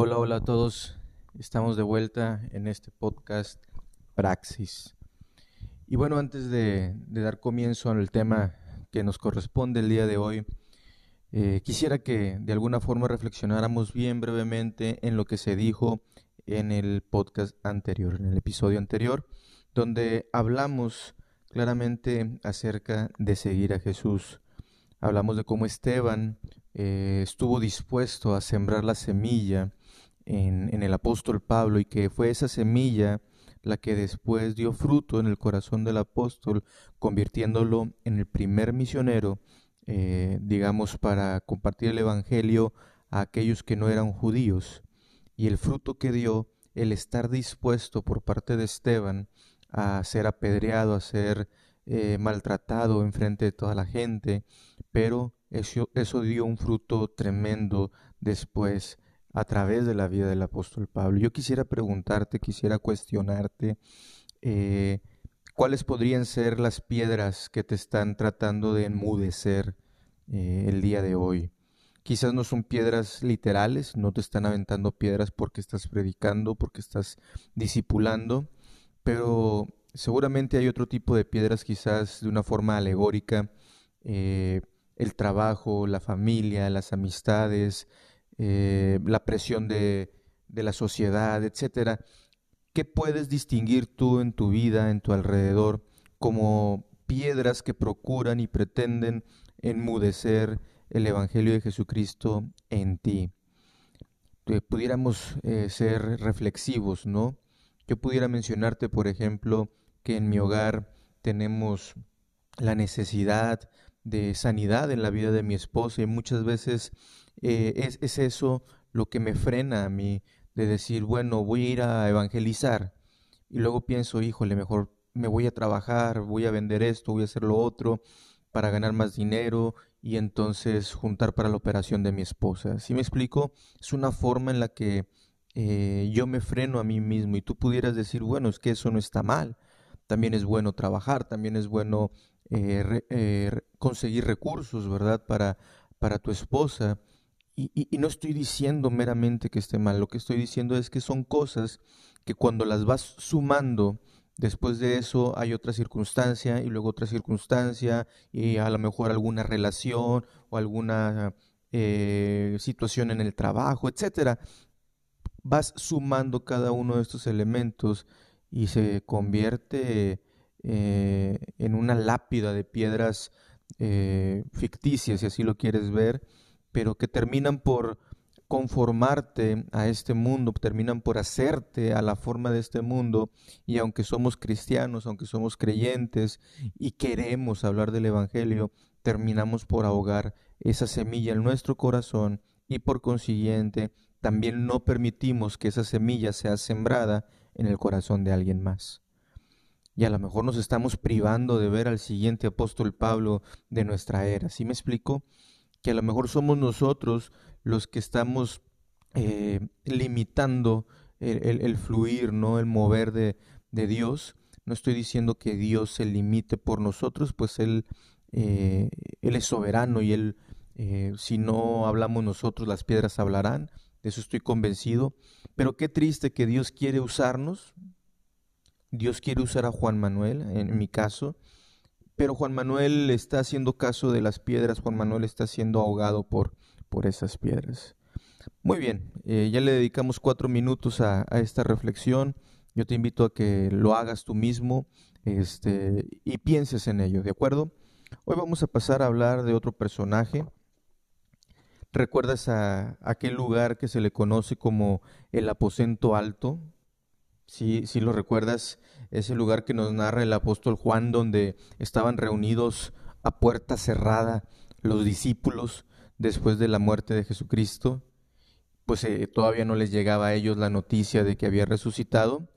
Hola, hola a todos. Estamos de vuelta en este podcast Praxis. Y bueno, antes de, dar comienzo al tema que nos corresponde el día de hoy, eh, quisiera que de alguna forma reflexionáramos bien brevemente en lo que se dijo en el podcast anterior, en el episodio anterior, donde hablamos claramente acerca de seguir a Jesús. Hablamos de cómo Esteban eh, estuvo dispuesto a sembrar la semilla en, el apóstol Pablo y que fue esa semilla la que después dio fruto en el corazón del apóstol, convirtiéndolo en el primer misionero, eh, digamos, para compartir el Evangelio a aquellos que no eran judíos. Y el fruto que dio el estar dispuesto por parte de Esteban a ser apedreado, a ser eh, maltratado en frente de toda la gente, pero eso, eso dio un fruto tremendo después a través de la vida del apóstol Pablo. Yo quisiera preguntarte, quisiera cuestionarte, eh, ¿cuáles podrían ser las piedras que te están tratando de enmudecer eh, el día de hoy? Quizás no son piedras literales, no te están aventando piedras porque estás predicando, porque estás discipulando, pero seguramente hay otro tipo de piedras quizás de una forma alegórica, eh, el trabajo, la familia, las amistades, eh, la presión de, de la sociedad, etcétera. ¿Qué puedes distinguir tú en tu vida, en tu alrededor, como piedras que procuran y pretenden enmudecer el Evangelio de Jesucristo en ti? pudiéramos eh, ser reflexivos, ¿no? Yo pudiera mencionarte, por ejemplo, que en mi hogar tenemos la necesidad de sanidad en la vida de mi esposa y muchas veces eh, es, es, eso lo que me frena a mí de decir, bueno, voy a ir a evangelizar y luego pienso, híjole, mejor me voy a trabajar, voy a vender esto, voy a hacer lo otro para ganar más dinero y entonces juntar para la operación de mi esposa. Si me explico? Es una forma en la que eh, yo me freno a mí mismo y tú pudieras decir, bueno, es que eso no está mal. También es bueno trabajar, también es bueno eh, conseguir recursos, ¿verdad? Para, para tu esposa. Y, no estoy diciendo meramente que esté mal, lo que estoy diciendo es que son cosas que cuando las vas sumando, después de eso hay otra circunstancia y luego otra circunstancia y a lo mejor alguna relación o alguna eh, situación en el trabajo, etcétera. Vas sumando cada uno de estos elementos y se convierte eh, en una lápida de piedras eh, ficticias, si así lo quieres ver, pero que terminan por conformarte a este mundo, terminan por hacerte a la forma de este mundo y aunque somos cristianos, aunque somos creyentes y queremos hablar del Evangelio, terminamos por ahogar esa semilla en nuestro corazón y por consiguiente también no permitimos que esa semilla sea sembrada en el corazón de alguien más. Y a lo mejor nos estamos privando de ver al siguiente apóstol Pablo de nuestra era. ¿Sí me explico? Que a lo mejor somos nosotros los que estamos eh, limitando el, fluir, ¿no? El mover de, Dios. No estoy diciendo que Dios se limite por nosotros, pues Él, eh, él es soberano y Él, eh, si no hablamos nosotros, las piedras hablarán. De eso estoy convencido. Pero qué triste que Dios quiere usarnos. Dios quiere usar a Juan Manuel, en mi caso, pero Juan Manuel está haciendo caso de las piedras, Juan Manuel está siendo ahogado por, por esas piedras. Muy bien, eh, ya le dedicamos cuatro minutos a, esta reflexión. Yo te invito a que lo hagas tú mismo este, y pienses en ello, ¿de acuerdo? Hoy vamos a pasar a hablar de otro personaje. ¿Recuerdas a aquel lugar que se le conoce como el aposento alto? Si, si lo recuerdas, ese lugar que nos narra el apóstol Juan, donde estaban reunidos a puerta cerrada los discípulos después de la muerte de Jesucristo, pues eh, todavía no les llegaba a ellos la noticia de que había resucitado.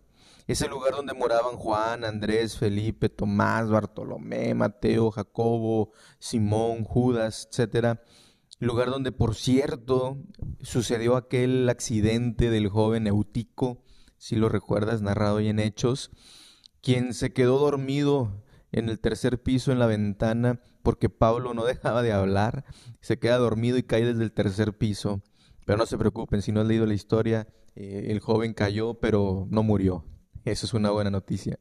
Ese lugar donde moraban Juan, Andrés, Felipe, Tomás, Bartolomé, Mateo, Jacobo, Simón, Judas, etcétera. Lugar donde, por cierto, sucedió aquel accidente del joven Eutico si lo recuerdas, narrado hoy en Hechos, quien se quedó dormido en el tercer piso en la ventana porque Pablo no dejaba de hablar, se queda dormido y cae desde el tercer piso. Pero no se preocupen, si no han leído la historia, eh, el joven cayó, pero no murió. Eso es una buena noticia.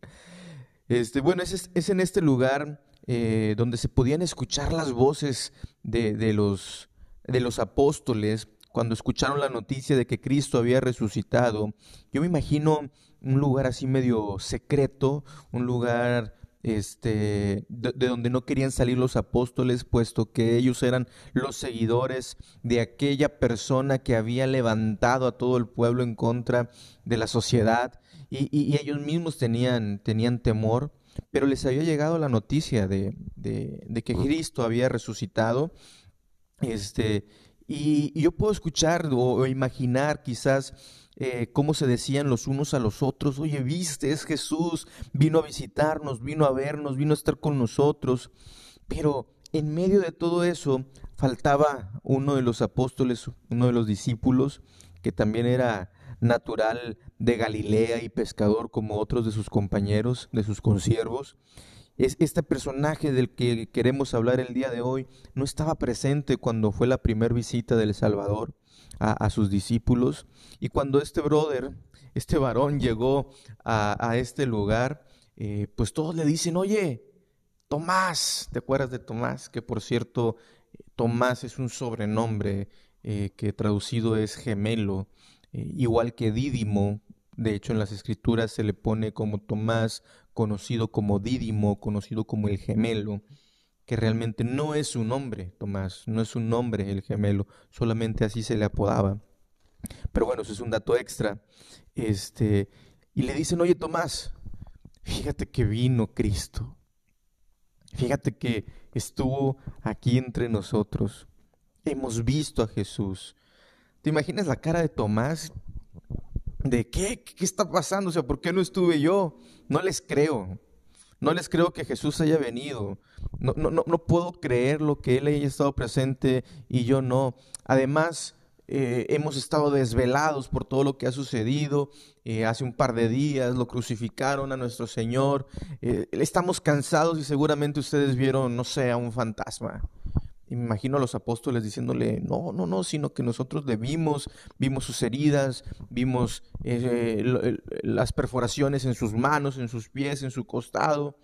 Este, bueno, es, en este lugar eh, donde se podían escuchar las voces de los apóstoles cuando escucharon la noticia de que Cristo había resucitado. Yo me imagino un lugar así medio secreto, un lugar este, de, donde no querían salir los apóstoles, puesto que ellos eran los seguidores de aquella persona que había levantado a todo el pueblo en contra de la sociedad, y, ellos mismos tenían, tenían temor, pero les había llegado la noticia de, de que Cristo había resucitado, este, y, yo puedo escuchar o imaginar quizás eh, cómo se decían los unos a los otros, oye, viste, es Jesús, vino a visitarnos, vino a vernos, vino a estar con nosotros. Pero en medio de todo eso faltaba uno de los apóstoles, uno de los discípulos, que también era natural de Galilea y pescador como otros de sus compañeros, de sus consiervos. Es este personaje del que queremos hablar el día de hoy no estaba presente cuando fue la primera visita del Salvador a, sus discípulos. Y cuando este brother, este varón llegó a, este lugar, eh, pues todos le dicen, oye, Tomás, ¿te acuerdas de Tomás? Que por cierto, Tomás es un sobrenombre eh, que traducido es gemelo, eh, igual que Dídimo. De hecho, en las escrituras se le pone como Tomás, conocido como Dídimo, conocido como el gemelo que realmente no es su nombre, Tomás, no es su nombre el gemelo, solamente así se le apodaba. Pero bueno, eso es un dato extra. Este, y le dicen, oye Tomás, fíjate que vino Cristo. Fíjate que estuvo aquí entre nosotros. Hemos visto a Jesús. ¿Te imaginas la cara de Tomás? ¿De qué? ¿Qué está pasando? O sea, ¿por qué no estuve yo? No les creo. No les creo que Jesús haya venido. No, no, no, puedo creer lo que Él haya estado presente y yo no. Además, eh, hemos estado desvelados por todo lo que ha sucedido. Eh, hace un par de días lo crucificaron a nuestro Señor. Eh, estamos cansados y seguramente ustedes vieron, no sé, a un fantasma. Y me imagino a los apóstoles diciéndole, no, no, no, sino que nosotros le vimos, vimos sus heridas, vimos las perforaciones en sus manos, en sus pies, en su costado.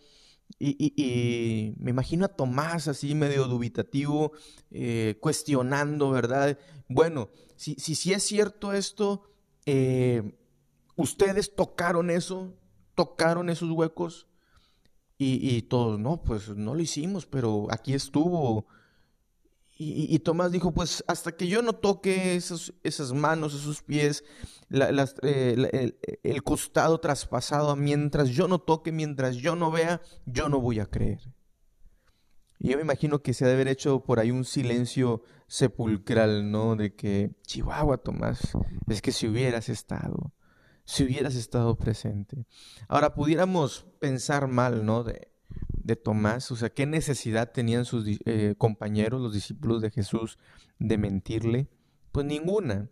Y, me imagino a Tomás así medio dubitativo, eh, cuestionando, ¿verdad? Bueno, si, si, es cierto esto, eh, ustedes tocaron eso, tocaron esos huecos. Y, todos, no, pues no lo hicimos, pero aquí estuvo. Y, Tomás dijo, pues hasta que yo no toque esas manos, esos pies, eh, el, costado traspasado, mientras yo no toque, mientras yo no vea, yo no voy a creer. Y yo me imagino que se ha de haber hecho por ahí un silencio sepulcral, ¿no? De que, Chihuahua, Tomás, es que si hubieras estado, si hubieras estado presente. Ahora, pudiéramos pensar mal, ¿no? De, de Tomás, o sea, qué necesidad tenían sus eh, compañeros, los discípulos de Jesús, de mentirle? Pues ninguna.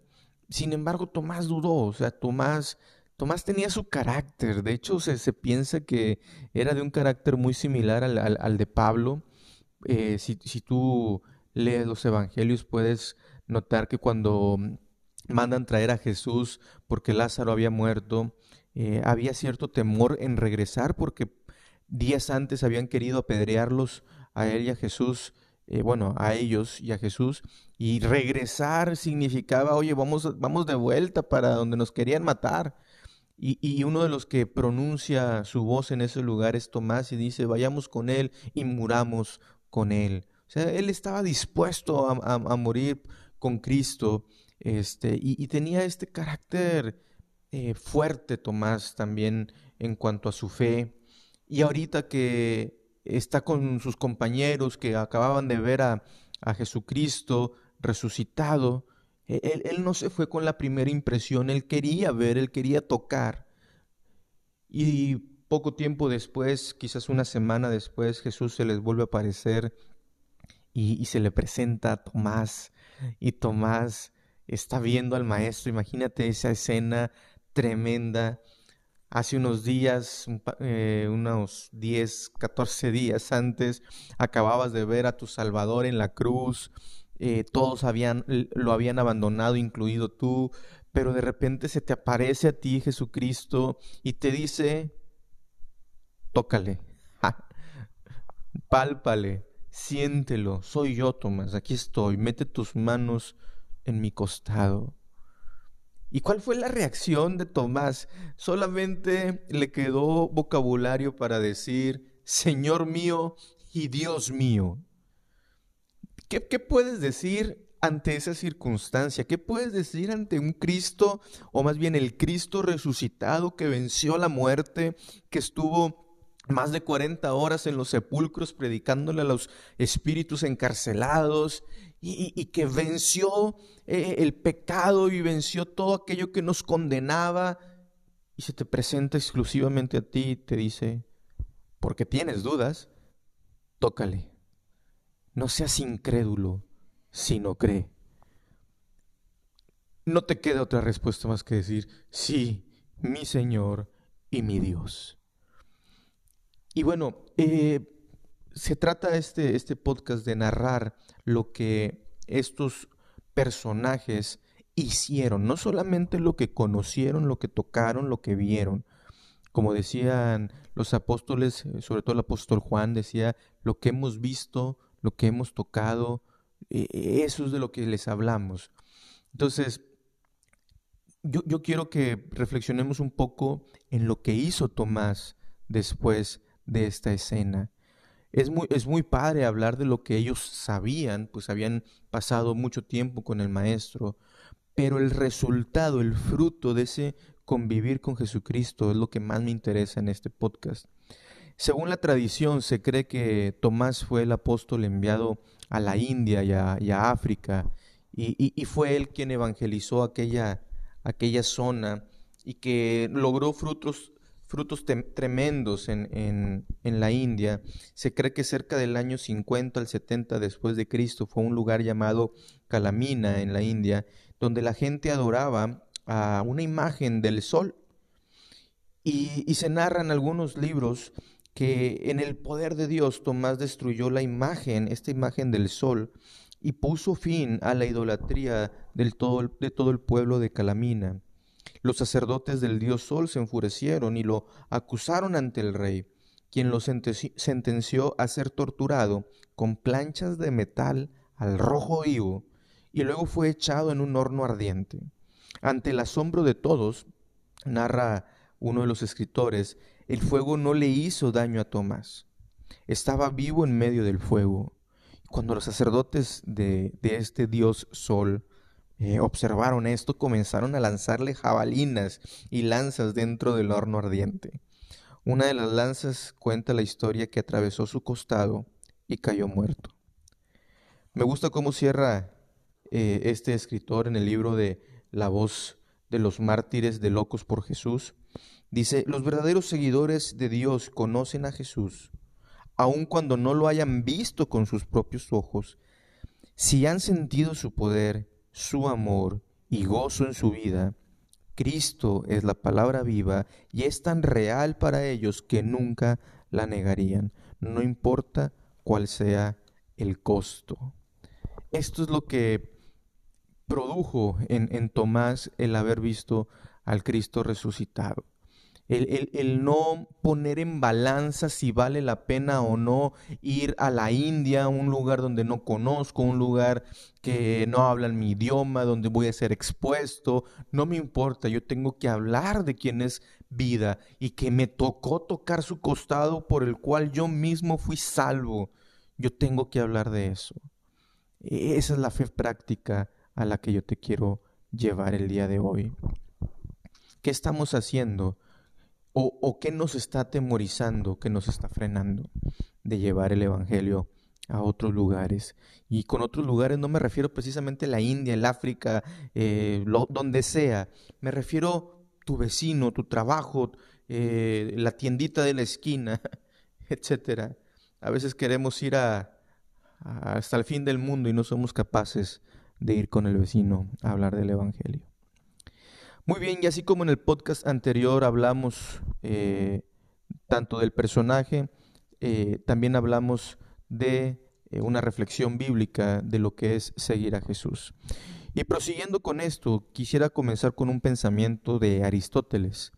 Sin embargo, Tomás dudó, o sea, Tomás, Tomás tenía su carácter, de hecho se, se piensa que era de un carácter muy similar al, de Pablo. Eh, si, si tú lees los evangelios puedes notar que cuando mandan traer a Jesús porque Lázaro había muerto, eh, había cierto temor en regresar porque días antes habían querido apedrearlos a él y a Jesús, eh, bueno, a ellos y a Jesús, y regresar significaba, oye, vamos, vamos de vuelta para donde nos querían matar. Y, y, uno de los que pronuncia su voz en ese lugar es Tomás y dice, vayamos con él y muramos con él. O sea, él estaba dispuesto a, morir con Cristo este, y, tenía este carácter eh, fuerte Tomás también en cuanto a su fe. Y ahorita que está con sus compañeros que acababan de ver a, Jesucristo resucitado, e, él, él, no se fue con la primera impresión, él quería ver, él quería tocar. Y poco tiempo después, quizás una semana después, Jesús se les vuelve a aparecer y, y se le presenta a Tomás. Y Tomás está viendo al maestro, imagínate esa escena tremenda Hace unos días, eh, unos 10, 14 días antes, acababas de ver a tu Salvador en la cruz, eh, todos habían, lo habían abandonado, incluido tú, pero de repente se te aparece a ti Jesucristo y te dice, tócale, pálpale, siéntelo, soy yo, Tomás, aquí estoy, mete tus manos en mi costado. ¿Y cuál fue la reacción de Tomás? Solamente le quedó vocabulario para decir, Señor mío y Dios mío. ¿Qué, puedes decir ante esa circunstancia? ¿Qué puedes decir ante un Cristo, o más bien el Cristo resucitado que venció la muerte, que estuvo más de 40 horas en los sepulcros predicándole a los espíritus encarcelados y, que venció eh, el pecado y venció todo aquello que nos condenaba y se te presenta exclusivamente a ti y te dice, porque tienes dudas, tócale. No seas incrédulo, sino cree. No te queda otra respuesta más que decir, sí, mi Señor y mi Dios. Y bueno, eh, se trata este, este podcast de narrar lo que estos personajes hicieron, no solamente lo que conocieron, lo que tocaron, lo que vieron. Como decían los apóstoles, eh, sobre todo el apóstol Juan decía, lo que hemos visto, lo que hemos tocado, e, e, eso es de lo que les hablamos. Entonces, yo, yo quiero que reflexionemos un poco en lo que hizo Tomás después de esta escena. Es muy, es muy padre hablar de lo que ellos sabían, pues habían pasado mucho tiempo con el Maestro, pero el resultado, el fruto de ese convivir con Jesucristo es lo que más me interesa en este podcast. Según la tradición, se cree que Tomás fue el apóstol enviado a la India y a, África, y, fue él quien evangelizó aquella, aquella zona y que logró frutos frutos tremendos en, en, la India. Se cree que cerca del año 50 al 70 después de Cristo fue un lugar llamado Calamina en la India, donde la gente adoraba a una imagen del sol. Y, y se narran algunos libros que en el poder de Dios Tomás destruyó la imagen, esta imagen del sol, y puso fin a la idolatría del todo, de todo el pueblo de Calamina. Los sacerdotes del dios Sol se enfurecieron y lo acusaron ante el rey, quien lo sentenció a ser torturado con planchas de metal al rojo vivo y luego fue echado en un horno ardiente. Ante el asombro de todos, narra uno de los escritores, el fuego no le hizo daño a Tomás. Estaba vivo en medio del fuego. Cuando los sacerdotes de, de este dios Sol eh, observaron esto, comenzaron a lanzarle jabalinas y lanzas dentro del horno ardiente. Una de las lanzas cuenta la historia que atravesó su costado y cayó muerto. Me gusta cómo cierra eh, este escritor en el libro de La voz de los mártires de locos por Jesús. Dice, los verdaderos seguidores de Dios conocen a Jesús, aun cuando no lo hayan visto con sus propios ojos. Si han sentido su poder su amor y gozo en su vida, Cristo es la palabra viva y es tan real para ellos que nunca la negarían, no importa cuál sea el costo. Esto es lo que produjo en, en Tomás el haber visto al Cristo resucitado el, no poner en balanza si vale la pena o no ir a la India, un lugar donde no conozco, un lugar que no hablan mi idioma, donde voy a ser expuesto, no me importa, yo tengo que hablar de quién es vida y que me tocó tocar su costado por el cual yo mismo fui salvo. Yo tengo que hablar de eso. Esa es la fe práctica a la que yo te quiero llevar el día de hoy. ¿Qué estamos haciendo? ¿O, qué nos está atemorizando, qué nos está frenando de llevar el Evangelio a otros lugares? Y con otros lugares no me refiero precisamente a la India, el África, eh, donde sea. Me refiero tu vecino, tu trabajo, eh, la tiendita de la esquina, etcétera. A veces queremos ir a, hasta el fin del mundo y no somos capaces de ir con el vecino a hablar del Evangelio. Muy bien, y así como en el podcast anterior hablamos eh, tanto del personaje, eh, también hablamos de eh, una reflexión bíblica de lo que es seguir a Jesús. Y prosiguiendo con esto, quisiera comenzar con un pensamiento de Aristóteles,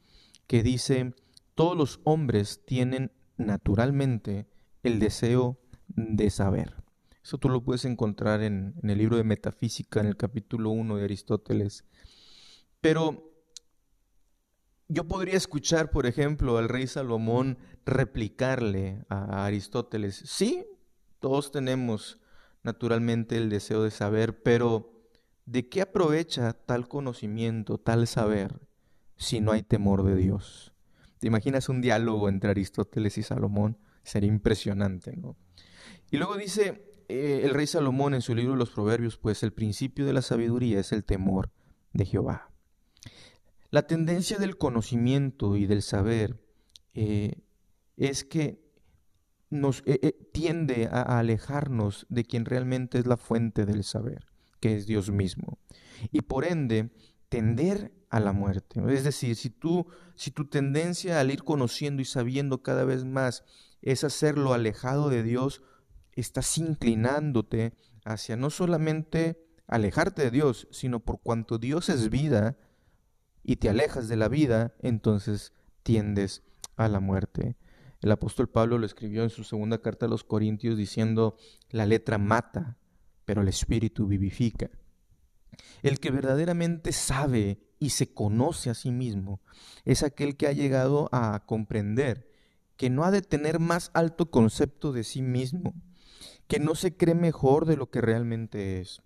que dice, todos los hombres tienen naturalmente el deseo de saber. Eso tú lo puedes encontrar en, en el libro de Metafísica, en el capítulo 1 de Aristóteles. Pero yo podría escuchar, por ejemplo, al rey Salomón replicarle a Aristóteles, sí, todos tenemos naturalmente el deseo de saber, pero ¿de qué aprovecha tal conocimiento, tal saber, si no hay temor de Dios? ¿Te imaginas un diálogo entre Aristóteles y Salomón? Sería impresionante, ¿no? Y luego dice eh, el rey Salomón en su libro Los Proverbios, pues el principio de la sabiduría es el temor de Jehová. La tendencia del conocimiento y del saber eh, es que nos eh, eh, tiende a, alejarnos de quien realmente es la fuente del saber, que es Dios mismo. Y por ende, tender a la muerte. Es decir, si tú, si tu tendencia al ir conociendo y sabiendo cada vez más es hacerlo alejado de Dios, estás inclinándote hacia no solamente alejarte de Dios, sino por cuanto Dios es vida, y te alejas de la vida, entonces tiendes a la muerte. El apóstol Pablo lo escribió en su segunda carta a los Corintios diciendo, la letra mata, pero el espíritu vivifica. El que verdaderamente sabe y se conoce a sí mismo es aquel que ha llegado a comprender que no ha de tener más alto concepto de sí mismo, que no se cree mejor de lo que realmente es,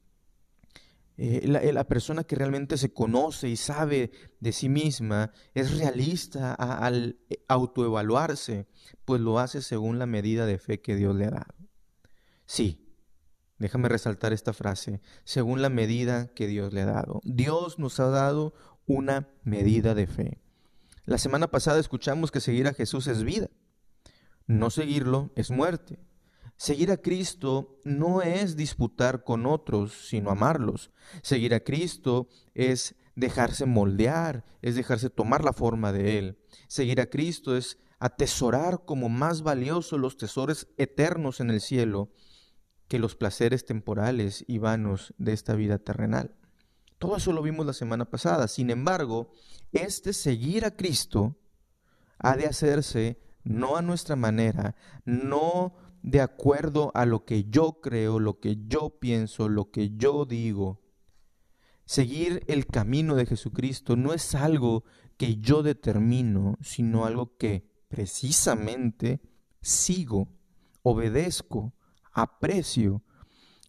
eh, eh, la, persona que realmente se conoce y sabe de sí misma es realista al eh, autoevaluarse, pues lo hace según la medida de fe que Dios le ha dado. Sí, déjame resaltar esta frase, según la medida que Dios le ha dado. Dios nos ha dado una medida de fe. La semana pasada escuchamos que seguir a Jesús es vida, no seguirlo es muerte. Seguir a Cristo no es disputar con otros, sino amarlos. Seguir a Cristo es dejarse moldear, es dejarse tomar la forma de Él. Seguir a Cristo es atesorar como más valioso los tesoros eternos en el cielo que los placeres temporales y vanos de esta vida terrenal. Todo eso lo vimos la semana pasada. Sin embargo, este seguir a Cristo ha de hacerse no a nuestra manera, no de acuerdo a lo que yo creo, lo que yo pienso, lo que yo digo. Seguir el camino de Jesucristo no es algo que yo determino, sino algo que precisamente sigo, obedezco, aprecio.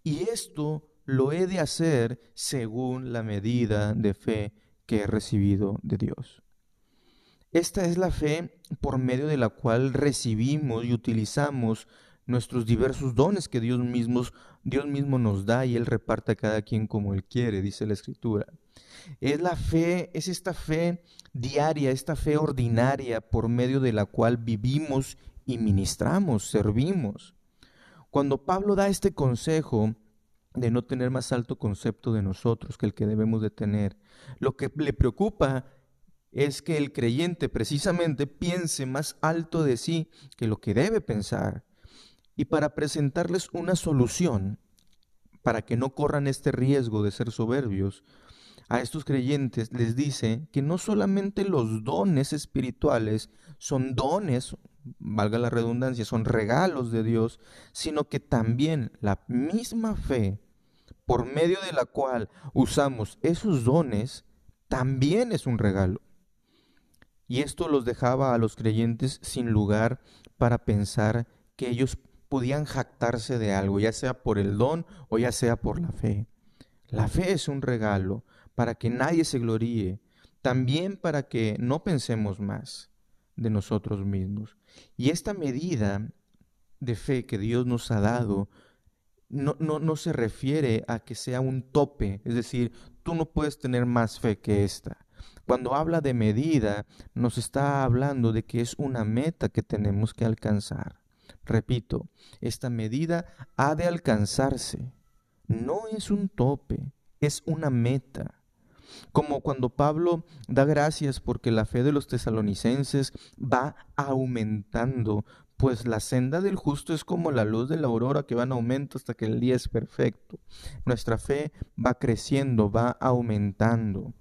Y esto lo he de hacer según la medida de fe que he recibido de Dios. Esta es la fe por medio de la cual recibimos y utilizamos nuestros diversos dones que Dios mismo, Dios mismo nos da y Él reparte a cada quien como Él quiere, dice la Escritura. Es la fe, es esta fe diaria, esta fe ordinaria por medio de la cual vivimos y ministramos, servimos. Cuando Pablo da este consejo de no tener más alto concepto de nosotros que el que debemos de tener, lo que le preocupa es que el creyente precisamente piense más alto de sí que lo que debe pensar y para presentarles una solución para que no corran este riesgo de ser soberbios, a estos creyentes les dice que no solamente los dones espirituales son dones, valga la redundancia, son regalos de Dios, sino que también la misma fe por medio de la cual usamos esos dones también es un regalo. Y esto los dejaba a los creyentes sin lugar para pensar que ellos podían jactarse de algo, ya sea por el don o ya sea por la fe. La fe es un regalo para que nadie se gloríe, también para que no pensemos más de nosotros mismos. Y esta medida de fe que Dios nos ha dado no, no, no se refiere a que sea un tope, es decir, tú no puedes tener más fe que esta. Cuando habla de medida, nos está hablando de que es una meta que tenemos que alcanzar. Repito, esta medida ha de alcanzarse. No es un tope, es una meta. Como cuando Pablo da gracias porque la fe de los tesalonicenses va aumentando pues la senda del justo es como la luz de la aurora que va en aumento hasta que el día es perfecto. Nuestra fe va creciendo, va aumentando.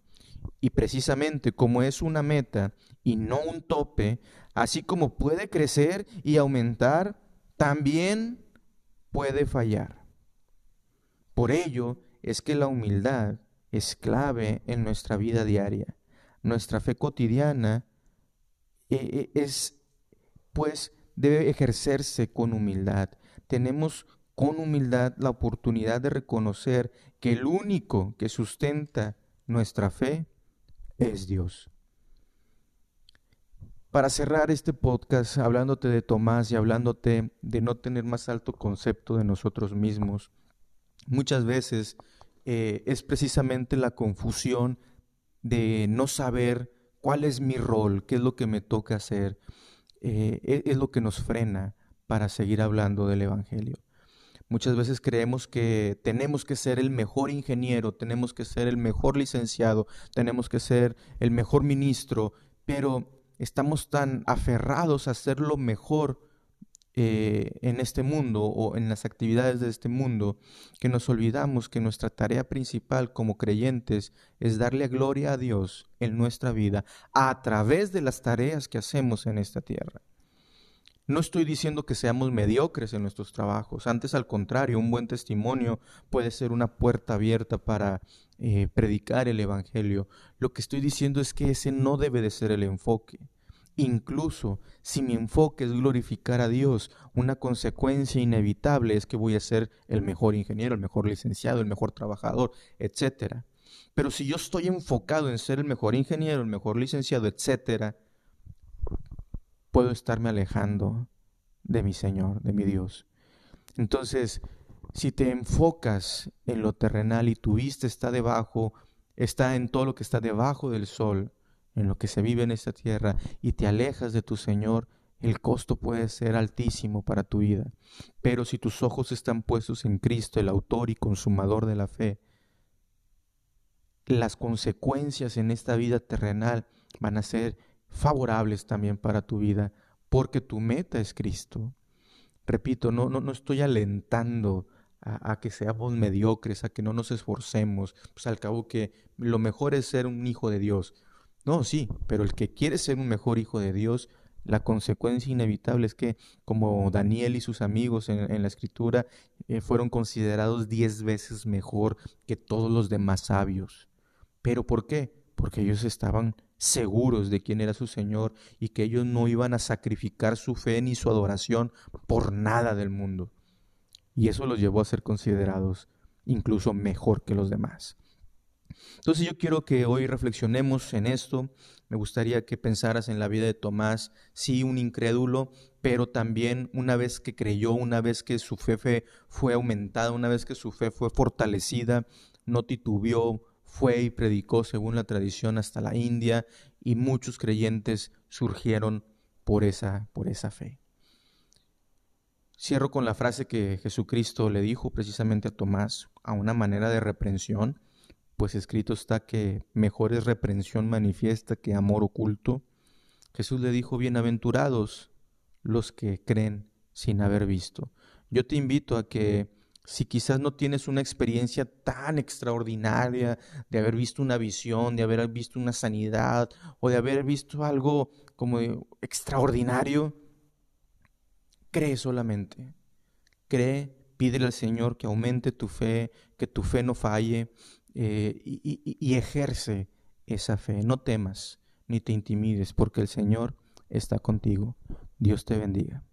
Y precisamente como es una meta y no un tope, así como puede crecer y aumentar, también puede fallar. Por ello es que la humildad es clave en nuestra vida diaria. Nuestra fe cotidiana eh, eh, es, pues, debe ejercerse con humildad. Tenemos con humildad la oportunidad de reconocer que el único que sustenta nuestra fe es Dios. Para cerrar este podcast, hablándote de Tomás y hablándote de no tener más alto concepto de nosotros mismos, muchas veces eh, es precisamente la confusión de no saber cuál es mi rol, qué es lo que me toca hacer, eh, e, es lo que nos frena para seguir hablando del Evangelio. Muchas veces creemos que tenemos que ser el mejor ingeniero, tenemos que ser el mejor licenciado, tenemos que ser el mejor ministro, pero estamos tan aferrados a ser lo mejor eh, en este mundo o en las actividades de este mundo que nos olvidamos que nuestra tarea principal como creyentes es darle gloria a Dios en nuestra vida a través de las tareas que hacemos en esta tierra. No estoy diciendo que seamos mediocres en nuestros trabajos, antes al contrario, un buen testimonio puede ser una puerta abierta para eh, predicar el Evangelio. Lo que estoy diciendo es que ese no debe de ser el enfoque. Incluso si mi enfoque es glorificar a Dios, una consecuencia inevitable es que voy a ser el mejor ingeniero, el mejor licenciado, el mejor trabajador, etc. Pero si yo estoy enfocado en ser el mejor ingeniero, el mejor licenciado, etc., puedo estarme alejando de mi Señor, de mi Dios. Entonces, si te enfocas en lo terrenal y tu vista está debajo, está en todo lo que está debajo del sol, en lo que se vive en esta tierra y te alejas de tu Señor, el costo puede ser altísimo para tu vida. Pero si tus ojos están puestos en Cristo, el autor y consumador de la fe, las consecuencias en esta vida terrenal van a ser favorables también para tu vida, porque tu meta es Cristo. Repito, no, no, no estoy alentando a, que seamos mediocres, a que no nos esforcemos, pues al cabo que lo mejor es ser un hijo de Dios. No, sí, pero el que quiere ser un mejor hijo de Dios, la consecuencia inevitable es que, como Daniel y sus amigos en, la escritura, eh, fueron considerados diez veces mejor que todos los demás sabios. ¿Pero por qué? Porque ellos estaban seguros de quién era su Señor y que ellos no iban a sacrificar su fe ni su adoración por nada del mundo. Y eso los llevó a ser considerados incluso mejor que los demás. Entonces yo quiero que hoy reflexionemos en esto. Me gustaría que pensaras en la vida de Tomás, sí, un incrédulo, pero también una vez que creyó, una vez que su fe fue aumentada, una vez que su fe fue fortalecida, no titubeó, fue y predicó según la tradición hasta la India y muchos creyentes surgieron por esa, por esa fe. Cierro con la frase que Jesucristo le dijo precisamente a Tomás a una manera de reprensión pues escrito está que mejor es reprensión manifiesta que amor oculto. Jesús le dijo, bienaventurados los que creen sin haber visto. Yo te invito a que si quizás no tienes una experiencia tan extraordinaria de haber visto una visión, de haber visto una sanidad o de haber visto algo como extraordinario, cree solamente. Cree, pídele al Señor que aumente tu fe, que tu fe no falle, eh, y, ejerce esa fe. No temas ni te intimides porque el Señor está contigo. Dios te bendiga.